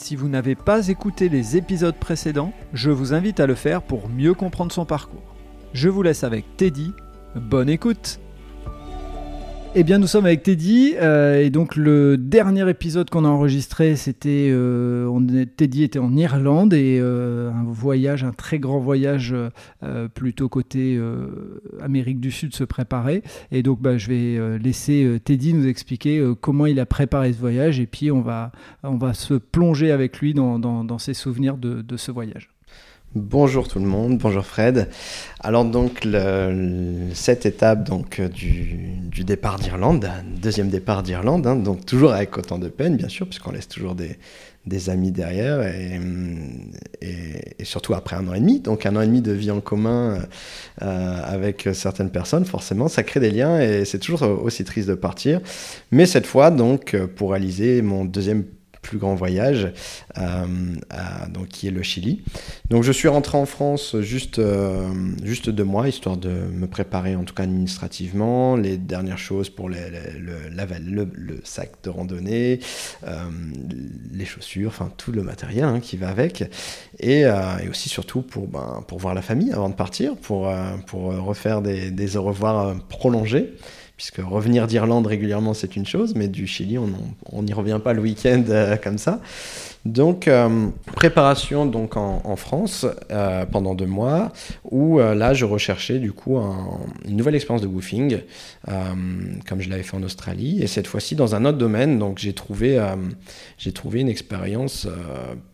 Si vous n'avez pas écouté les épisodes précédents, je vous invite à le faire pour mieux comprendre son parcours. Je vous laisse avec Teddy. Bonne écoute eh bien, nous sommes avec Teddy, euh, et donc le dernier épisode qu'on a enregistré, c'était euh, Teddy était en Irlande et euh, un voyage, un très grand voyage plutôt côté Amérique du Sud se préparait. Et donc, bah, je vais laisser Teddy nous expliquer comment il a préparé ce voyage, et puis on va, on va se plonger avec lui dans, ses souvenirs de ce voyage. Bonjour tout le monde, bonjour Fred. Alors donc cette étape donc euh, du, départ d'Irlande, deuxième départ d'Irlande, hein, donc toujours avec autant de peine bien sûr puisqu'on laisse toujours des, amis derrière et, et, surtout après un an et demi, donc un an et demi de vie en commun euh, avec certaines personnes, forcément ça crée des liens et c'est toujours aussi triste de partir. Mais cette fois donc pour réaliser mon deuxième plus grand voyage, euh, donc, qui est le Chili. Donc je suis rentré en France juste, euh, juste deux mois, histoire de me préparer en tout cas administrativement, les dernières choses pour le, le, sac de randonnée, euh, les chaussures, enfin tout le matériel hein, qui va avec, et, et, aussi surtout pour, ben, pour voir la famille avant de partir, pour, pour refaire des, des au revoir prolongés puisque revenir d'Irlande régulièrement c'est une chose, mais du Chili on n'y revient pas le week-end euh, comme ça. Donc euh, préparation donc en, France euh, pendant deux mois, où là je recherchais du coup une nouvelle expérience de woofing, comme je l'avais fait en Australie, et cette fois-ci dans un autre domaine. Donc j'ai trouvé j'ai trouvé une expérience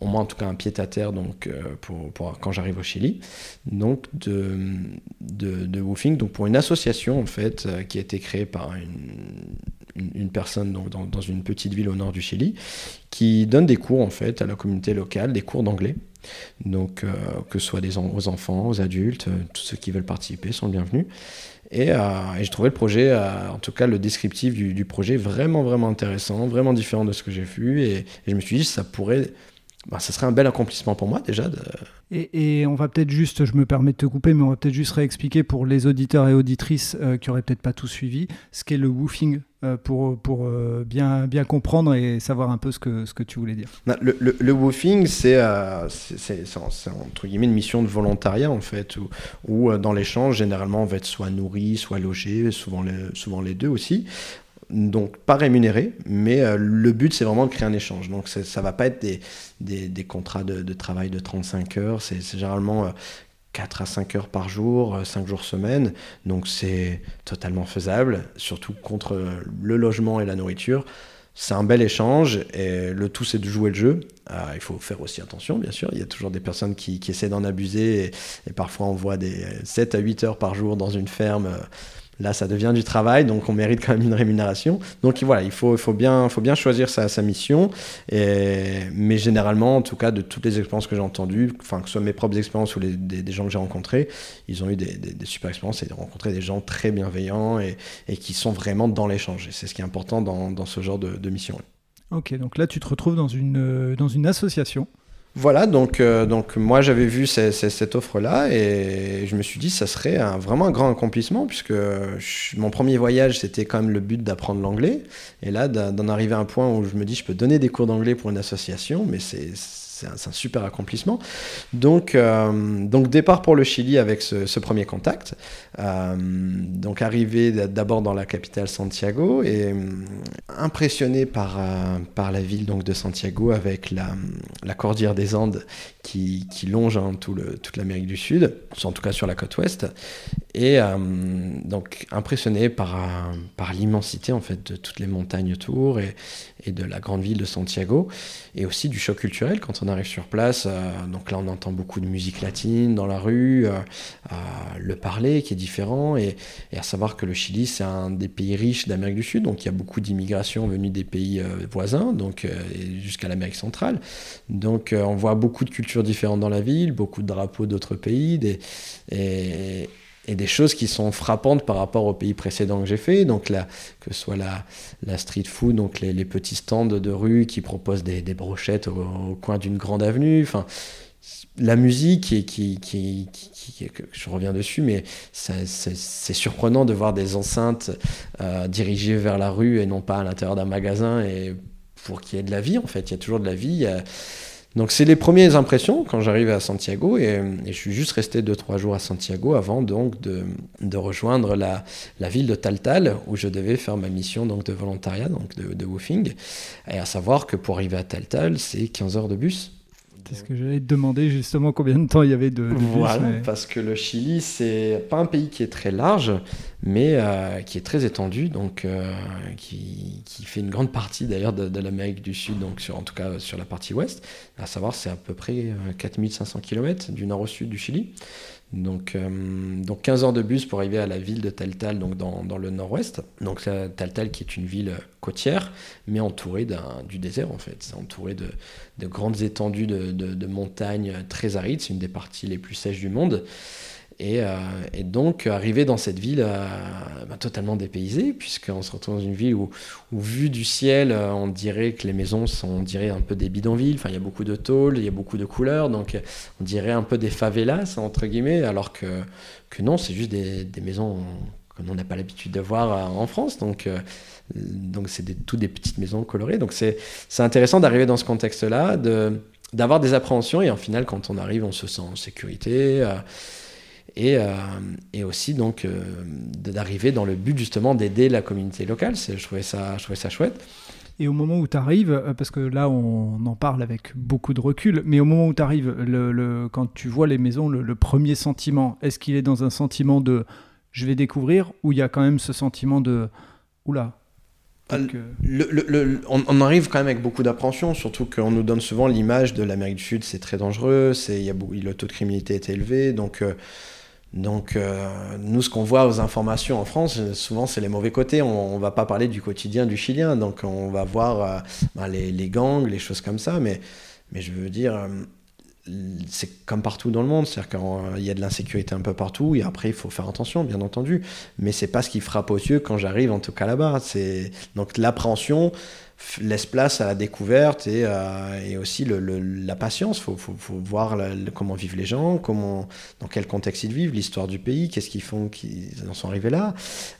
au moins en tout cas un pied à terre donc euh, pour, quand j'arrive au Chili donc de, woofing donc pour une association en fait euh, qui a été créée par une, une, personne dans, dans, une petite ville au nord du Chili qui donne des cours en fait à la communauté locale des cours d'anglais donc euh, que ce soit des, aux enfants aux adultes tous ceux qui veulent participer sont bienvenus et, et je trouvais le projet, en tout cas le descriptif du, projet, vraiment, vraiment intéressant, vraiment différent de ce que j'ai vu. Et, je me suis dit, ça pourrait bah, ça serait un bel accomplissement pour moi déjà. De... Et, et, on va peut-être juste, je me permets de te couper, mais on va peut-être juste réexpliquer pour les auditeurs et auditrices euh, qui auraient peut-être pas tout suivi, ce qu'est le woofing euh, pour, pour euh, bien, bien comprendre et savoir un peu ce que, ce que tu voulais dire. Le, le, le woofing, c'est entre guillemets une mission de volontariat en fait, où, où dans l'échange, généralement, on va être soit nourri, soit logé, souvent les, souvent les deux aussi donc pas rémunéré, mais euh, le but c'est vraiment de créer un échange. Donc ça va pas être des, contrats de, travail de 35 heures, c'est généralement 4 euh, à 5 heures par jour, 5 euh, jours semaine, donc c'est totalement faisable, surtout contre le logement et la nourriture. C'est un bel échange et le tout c'est de jouer le jeu. il faut faire aussi attention, bien sûr. Il y a toujours des personnes qui, essaient d'en abuser et, et, parfois on voit des 7 à 8 heures par jour dans une ferme Là, ça devient du travail, donc on mérite quand même une rémunération. Donc voilà, il faut, faut, bien, faut bien choisir sa, sa mission. Mais généralement, en tout cas, de toutes les expériences que j'ai entendues, enfin, que ce soit mes propres expériences ou les, des, gens que j'ai rencontrés, ils ont eu des, super expériences et rencontré des gens très bienveillants et, qui sont vraiment dans l'échange. C'est ce qui est important dans, ce genre de, de mission. Ok, donc là, tu te retrouves dans une, dans une association voilà, donc, euh, donc moi j'avais vu ces, cette offre-là et je me suis dit ça serait un, vraiment un grand accomplissement puisque je, mon premier voyage c'était quand même le but d'apprendre l'anglais. Et là d'en arriver à un point où je me dis je peux donner des cours d'anglais pour une association mais c'est c'est un, super accomplissement. Donc, euh, donc départ pour le Chili avec ce, premier contact. Euh, donc arrivé d'abord dans la capitale Santiago et euh, impressionné par, par la ville donc de Santiago avec la, la cordillère des Andes qui, qui longe hein, tout le, toute l'Amérique du Sud, en tout cas sur la côte ouest. Et euh, donc impressionné par, par l'immensité en fait de toutes les montagnes autour et, de la grande ville de Santiago et aussi du choc culturel quand on arrive sur place, donc là on entend beaucoup de musique latine dans la rue, le parler qui est différent, et, à savoir que le Chili c'est un des pays riches d'Amérique du Sud, donc il y a beaucoup d'immigration venue des pays voisins, donc jusqu'à l'Amérique centrale. Donc on voit beaucoup de cultures différentes dans la ville, beaucoup de drapeaux d'autres pays, et, et des choses qui sont frappantes par rapport aux pays précédents que j'ai fait. Donc là, que ce soit la, la street food, donc les, petits stands de rue qui proposent des, brochettes au, coin d'une grande avenue. Enfin, la musique qui, qui, qui, qui, je reviens dessus, mais c'est surprenant de voir des enceintes euh, dirigées vers la rue et non pas à l'intérieur d'un magasin et pour qu'il y ait de la vie en fait. Il y a toujours de la vie. Donc c'est les premières impressions quand j'arrive à Santiago et, je suis juste resté 2-3 jours à Santiago avant donc de, rejoindre la, la, ville de Taltal où je devais faire ma mission donc de volontariat, donc de, de woofing. Et à savoir que pour arriver à Taltal, c'est 15 heures de bus. C'est ce que j'allais te demander justement combien de temps il y avait de, de Voilà, parce que le Chili, c'est pas un pays qui est très large, mais euh, qui est très étendu, donc euh, qui, qui, fait une grande partie d'ailleurs de, de l'Amérique du Sud, donc sur, en tout cas sur la partie ouest. À savoir, c'est à peu près 4500 euh, km du nord au sud du Chili. Donc, euh, donc 15 heures de bus pour arriver à la ville de Taltal, donc dans, le nord-ouest. Donc Taltal qui est une ville côtière, mais entourée du désert en fait. C'est entouré de, de, grandes étendues de, montagnes très arides. C'est une des parties les plus sèches du monde. Euh, et, donc, arriver dans cette ville euh, bah, totalement dépaysée, puisqu'on se retrouve dans une ville où, où vu du ciel, euh, on dirait que les maisons sont, on dirait un peu des bidonvilles. Enfin, il y a beaucoup de tôles, il y a beaucoup de couleurs, donc on dirait un peu des favelas, entre guillemets, alors que, que non, c'est juste des, maisons que l'on n'a pas l'habitude de voir en France. Donc, donc c'est des, toutes des petites maisons colorées. Donc, c'est intéressant d'arriver dans ce contexte-là, d'avoir des appréhensions, et en final, quand on arrive, on se sent en sécurité et, euh, et aussi donc euh, d'arriver dans le but justement d'aider la communauté locale. Je trouvais, ça, je trouvais ça chouette. Et au moment où tu arrives, euh, parce que là on en parle avec beaucoup de recul, mais au moment où tu arrives, le, le, quand tu vois les maisons, le, premier sentiment, est-ce qu'il est dans un sentiment de je vais découvrir ou il y a quand même ce sentiment de oula le, on, on, arrive quand même avec beaucoup d'appréhension, surtout qu'on nous donne souvent l'image de l'Amérique du Sud, c'est très dangereux, c'est, y a, le taux de criminalité est élevé, donc donc, euh, nous, ce qu'on voit aux informations en France, souvent, c'est les mauvais côtés. On ne va pas parler du quotidien du Chilien. Donc, on va voir euh, ben, les, gangs, les choses comme ça. Mais, mais je veux dire, euh, c'est comme partout dans le monde. C'est-à-dire qu'il y a de l'insécurité un peu partout. Et après, il faut faire attention, bien entendu. Mais c'est pas ce qui frappe aux yeux quand j'arrive, en tout cas là-bas. Donc, l'appréhension laisse place à la découverte et, euh, et aussi le, la patience. Il faut, faut, faut, voir comment vivent les gens, comment, dans quel contexte ils vivent, l'histoire du pays, qu'est-ce qu'ils font, qu'ils en sont arrivés là.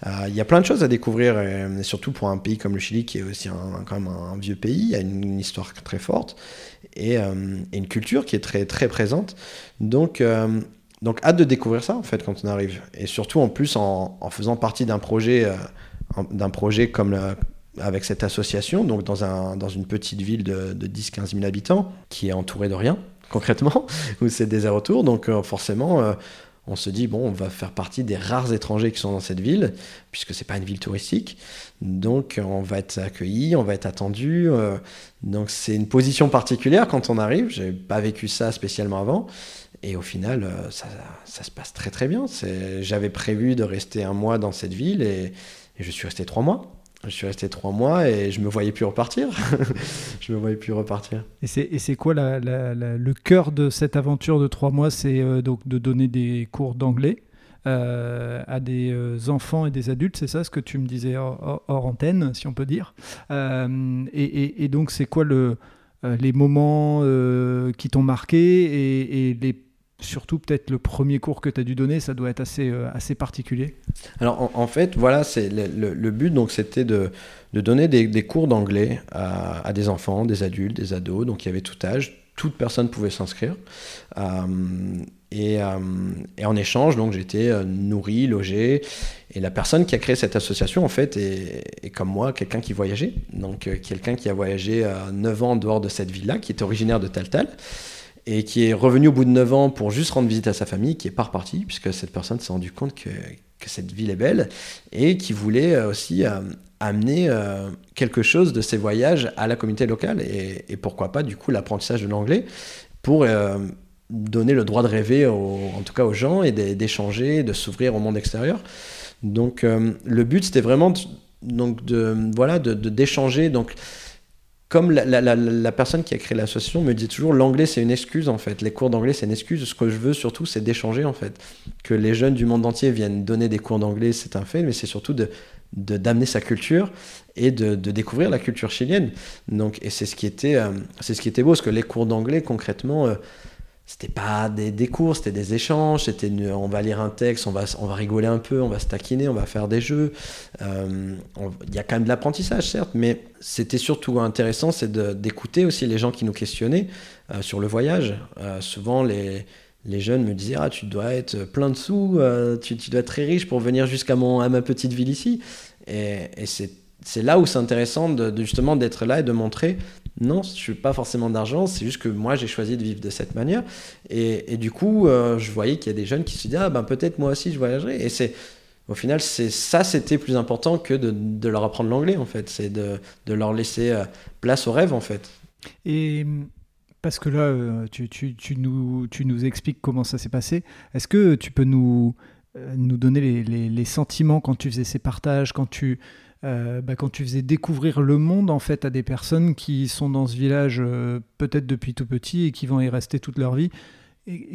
Euh, il y a plein de choses à découvrir, et, surtout pour un pays comme le Chili, qui est aussi un, quand même un, vieux pays, il a une, histoire très forte et, euh, et, une culture qui est très, très présente. Donc, donc hâte de découvrir ça en fait quand on arrive. Et surtout en plus en, faisant partie d'un projet, d'un projet comme la avec cette association, donc dans, un, dans une petite ville de, de 10-15 000 habitants, qui est entourée de rien, concrètement, où c'est des retours. Donc euh, forcément, euh, on se dit, bon, on va faire partie des rares étrangers qui sont dans cette ville, puisque c'est pas une ville touristique. Donc on va être accueilli, on va être attendu. Euh, donc c'est une position particulière quand on arrive. J'ai pas vécu ça spécialement avant. Et au final, ça, se passe très très bien. J'avais prévu de rester un mois dans cette ville et je suis resté trois mois. Je suis resté trois mois et je me voyais plus repartir. je me voyais plus repartir. Et c'est quoi la, la, le cœur de cette aventure de trois mois C'est euh, donc de donner des cours d'anglais euh, à des euh, enfants et des adultes, c'est ça ce que tu me disais hors, antenne, si on peut dire. Et, et, donc c'est quoi le, les moments qui t'ont marqué et les surtout peut-être le premier cours que tu as dû donner, ça doit être assez, euh, assez particulier. Alors en, fait, voilà, c'est le, but, donc c'était de, de, donner des, cours d'anglais à, des enfants, des adultes, des ados, donc il y avait tout âge, toute personne pouvait s'inscrire. Euh, et, euh, et, en échange, donc j'étais nourri, logé. Et la personne qui a créé cette association, en fait, est, comme moi, quelqu'un qui voyageait. Donc quelqu'un qui a voyagé 9 ans dehors de cette ville-là, qui est originaire de Taltal et qui est revenu au bout de 9 ans pour juste rendre visite à sa famille, qui est pas reparti, puisque cette personne s'est rendu compte que, cette ville est belle, et qui voulait euh, aussi euh, amener quelque chose de ces voyages à la communauté locale et, pourquoi pas du coup l'apprentissage de l'anglais pour donner le droit de rêver, en tout cas aux gens, et d'échanger, de s'ouvrir au monde extérieur. Donc le but, c'était vraiment donc de voilà d'échanger. donc comme la, personne qui a créé l'association me dit toujours, l'anglais c'est une excuse en fait. Les cours d'anglais c'est une excuse. Ce que je veux surtout c'est d'échanger en fait. Que les jeunes du monde entier viennent donner des cours d'anglais, c'est un fait, mais c'est surtout de d'amener sa culture et de, découvrir la culture chilienne. Donc, et c'est ce qui était, euh, ce qui était beau, parce que les cours d'anglais concrètement, euh, c'était pas des, des cours, c'était des échanges, c'était on va lire un texte, on va, on va rigoler un peu, on va se taquiner, on va faire des jeux. Euh, il y a quand même de l'apprentissage, certes, mais c'était surtout intéressant, c'est d'écouter aussi les gens qui nous questionnaient euh, sur le voyage. Euh, souvent, les, les jeunes me disaient Ah, tu dois être plein de sous, tu, tu, dois être très riche pour venir jusqu'à ma petite ville ici. Et, et c'est là où c'est intéressant de, justement d'être là et de montrer non, je n'ai pas forcément d'argent, c'est juste que moi j'ai choisi de vivre de cette manière. Et, du coup, euh, je voyais qu'il y a des jeunes qui se disaient ah ben peut-être moi aussi je voyagerai. Et c'est au final, c'est ça, c'était plus important que de, leur apprendre l'anglais en fait. C'est de, leur laisser euh, place au rêve en fait. Et parce que là, euh, tu, nous, expliques comment ça s'est passé. Est-ce que tu peux nous, nous donner les, les, sentiments quand tu faisais ces partages, quand tu euh, bah, quand tu faisais découvrir le monde en fait à des personnes qui sont dans ce village euh, peut-être depuis tout petit et qui vont y rester toute leur vie.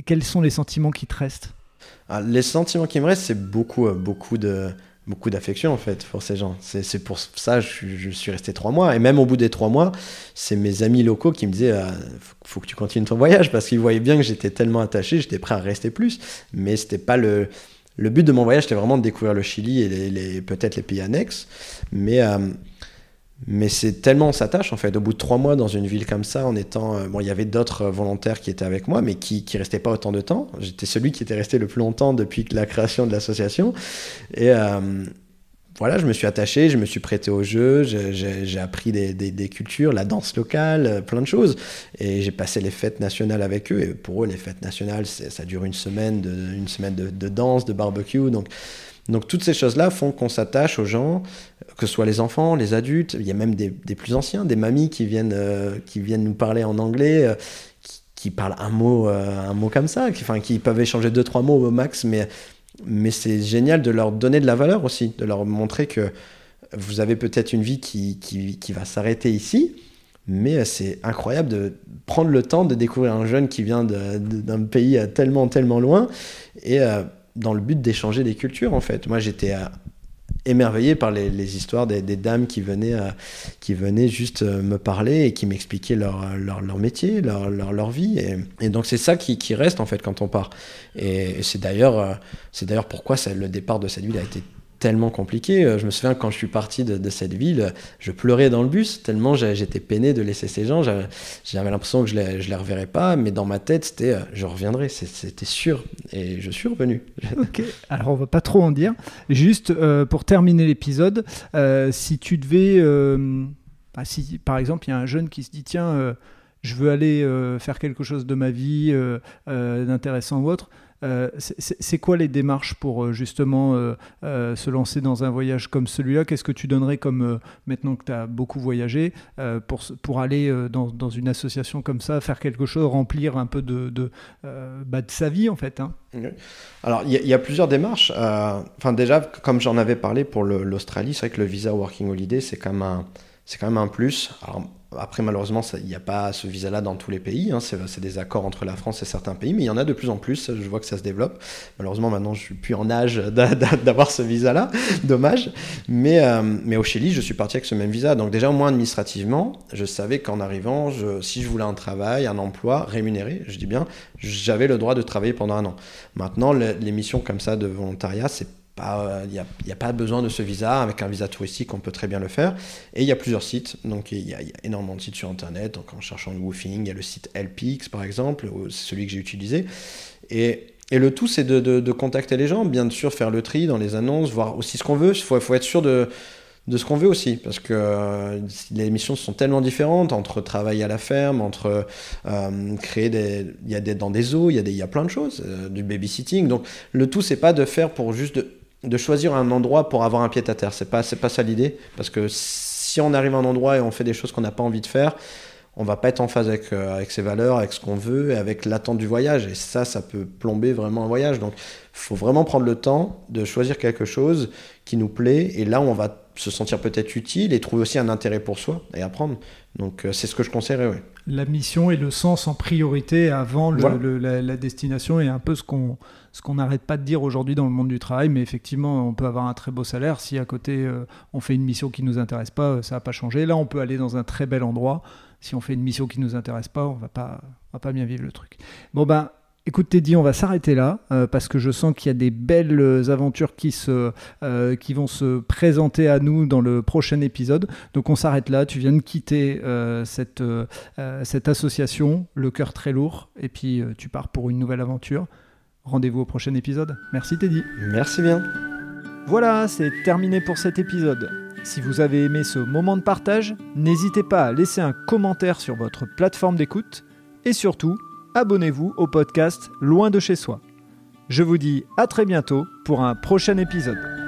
Quels sont les sentiments qui te restent? Ah, Les sentiments qui me restent, c'est beaucoup, euh, beaucoup de beaucoup d'affection en fait pour ces gens. C'est pour ça que je, suis resté trois mois. Et même au bout des trois mois, c'est mes amis locaux qui me disaient il faut, que tu continues ton voyage parce qu'ils voyaient bien que j'étais tellement attaché, j'étais prêt à rester plus. Mais c'était pas le le but de mon voyage, c'était vraiment de découvrir le Chili et peut-être les pays annexes. Mais, euh, mais c'est tellement on s'attache, en fait. Au bout de trois mois dans une ville comme ça, en étant. Euh, bon, il y avait d'autres volontaires qui étaient avec moi, mais qui ne restaient pas autant de temps. J'étais celui qui était resté le plus longtemps depuis la création de l'association. Et, euh, voilà, je me suis attaché, je me suis prêté au jeu, j'ai appris des, cultures, la danse locale, euh, plein de choses. Et j'ai passé les fêtes nationales avec eux. Et pour eux, les fêtes nationales, ça dure une semaine, de, une semaine de, danse, de barbecue. Donc, donc toutes ces choses-là font qu'on s'attache aux gens, que ce soit les enfants, les adultes. Il y a même des, plus anciens, des mamies qui viennent, euh, qui viennent nous parler en anglais. Euh, qui, parlent un mot, un mot comme ça, qui, qui peuvent échanger deux, trois mots au max, mais mais c'est génial de leur donner de la valeur aussi, de leur montrer que vous avez peut-être une vie qui, qui, va s'arrêter ici, mais c'est incroyable de prendre le temps de découvrir un jeune qui vient d'un pays tellement, tellement loin, et euh, dans le but d'échanger des cultures, en fait. Moi, j'étais émerveillé par les, histoires des, dames qui venaient, euh, qui venaient juste euh, me parler et qui m'expliquaient leur, leur, métier, leur, leur, vie. Et, donc c'est ça qui, qui, reste en fait quand on part. Et, c'est d'ailleurs euh, c'est d'ailleurs pourquoi le départ de cette ville a été tellement compliqué. Euh, je me souviens quand je suis parti de, cette ville, je pleurais dans le bus tellement j'étais peiné de laisser ces gens. J'avais l'impression que je les, je les reverrais pas, mais dans ma tête, c'était euh, je reviendrai, c'était sûr. Et je suis revenu. Ok, alors on va pas trop en dire. Juste euh, pour terminer l'épisode, si tu devais. Bah, si par exemple il y a un jeune qui se dit tiens, je veux aller faire quelque chose de ma vie d'intéressant ou autre. Euh, c'est quoi les démarches pour euh, justement euh, se lancer dans un voyage comme celui-là? Qu'est-ce que tu donnerais comme, maintenant que tu as beaucoup voyagé, pour, pour aller dans, une association comme ça, faire quelque chose, remplir un peu de, de, bah, de sa vie en fait hein? Alors il y, a plusieurs démarches. Enfin déjà, comme j'en avais parlé pour l'Australie, c'est vrai que le visa Working Holiday, c'est quand même un quand même un plus. Après, malheureusement, il n'y a pas ce visa-là dans tous les pays. Hein. C'est des accords entre la France et certains pays, mais il y en a de plus en plus. Je vois que ça se développe. Malheureusement, maintenant, je suis plus en âge d'avoir ce visa-là. Dommage. Mais, euh, mais au Chili, je suis parti avec ce même visa. Donc déjà, au moins administrativement, je savais qu'en arrivant, si je voulais un travail, un emploi rémunéré, je dis bien, j'avais le droit de travailler pendant un an. Maintenant, les missions comme ça de volontariat, c'est il n'y a, pas besoin de ce visa. Avec un visa touristique, on peut très bien le faire. Et il y a plusieurs sites. Donc, il y, a, énormément de sites sur Internet. Donc, en cherchant le woofing, il y a le site LPX, par exemple, celui que j'ai utilisé. Et, le tout, c'est de, contacter les gens, bien sûr, faire le tri dans les annonces, voir aussi ce qu'on veut. Il faut, être sûr de, de ce qu'on veut aussi, parce que euh, les missions sont tellement différentes entre travailler à la ferme, entre euh, créer des, il y a des dans des zoos, il y a des, il y a plein de choses, euh, du babysitting. Donc le tout c'est pas de faire pour juste de de choisir un endroit pour avoir un pied à terre. C'est pas, c'est pas ça l'idée. Parce que si on arrive à un endroit et on fait des choses qu'on n'a pas envie de faire, on va pas être en phase avec, euh, avec ses valeurs, avec ce qu'on veut et avec l'attente du voyage. Et ça, ça peut plomber vraiment un voyage. Donc, faut vraiment prendre le temps de choisir quelque chose qui nous plaît. Et là, on va se sentir peut-être utile et trouver aussi un intérêt pour soi et apprendre. Donc, euh, c'est ce que je conseillerais, oui. La mission et le sens en priorité avant le, Voilà. le- la, la destination est un peu ce qu'on ce qu'on n'arrête pas de dire aujourd'hui dans le monde du travail. Mais effectivement, on peut avoir un très beau salaire si à côté euh, on fait une mission qui nous intéresse pas, euh, ça va pas changer. Là, on peut aller dans un très bel endroit. Si on fait une mission qui nous intéresse pas, on va pas on va pas bien vivre le truc. Bon ben. Écoute Teddy, on va s'arrêter là euh, parce que je sens qu'il y a des belles euh, aventures qui, se, euh, qui vont se présenter à nous dans le prochain épisode. Donc on s'arrête là. Tu viens de quitter euh, cette, cette association, le cœur très lourd, et puis tu pars pour une nouvelle aventure. Rendez-vous au prochain épisode. Merci Teddy. Merci bien. Voilà, c'est terminé pour cet épisode. Si vous avez aimé ce moment de partage, n'hésitez pas à laisser un commentaire sur votre plateforme d'écoute et surtout, abonnez-vous au podcast Loin de chez soi. Je vous dis à très bientôt pour un prochain épisode.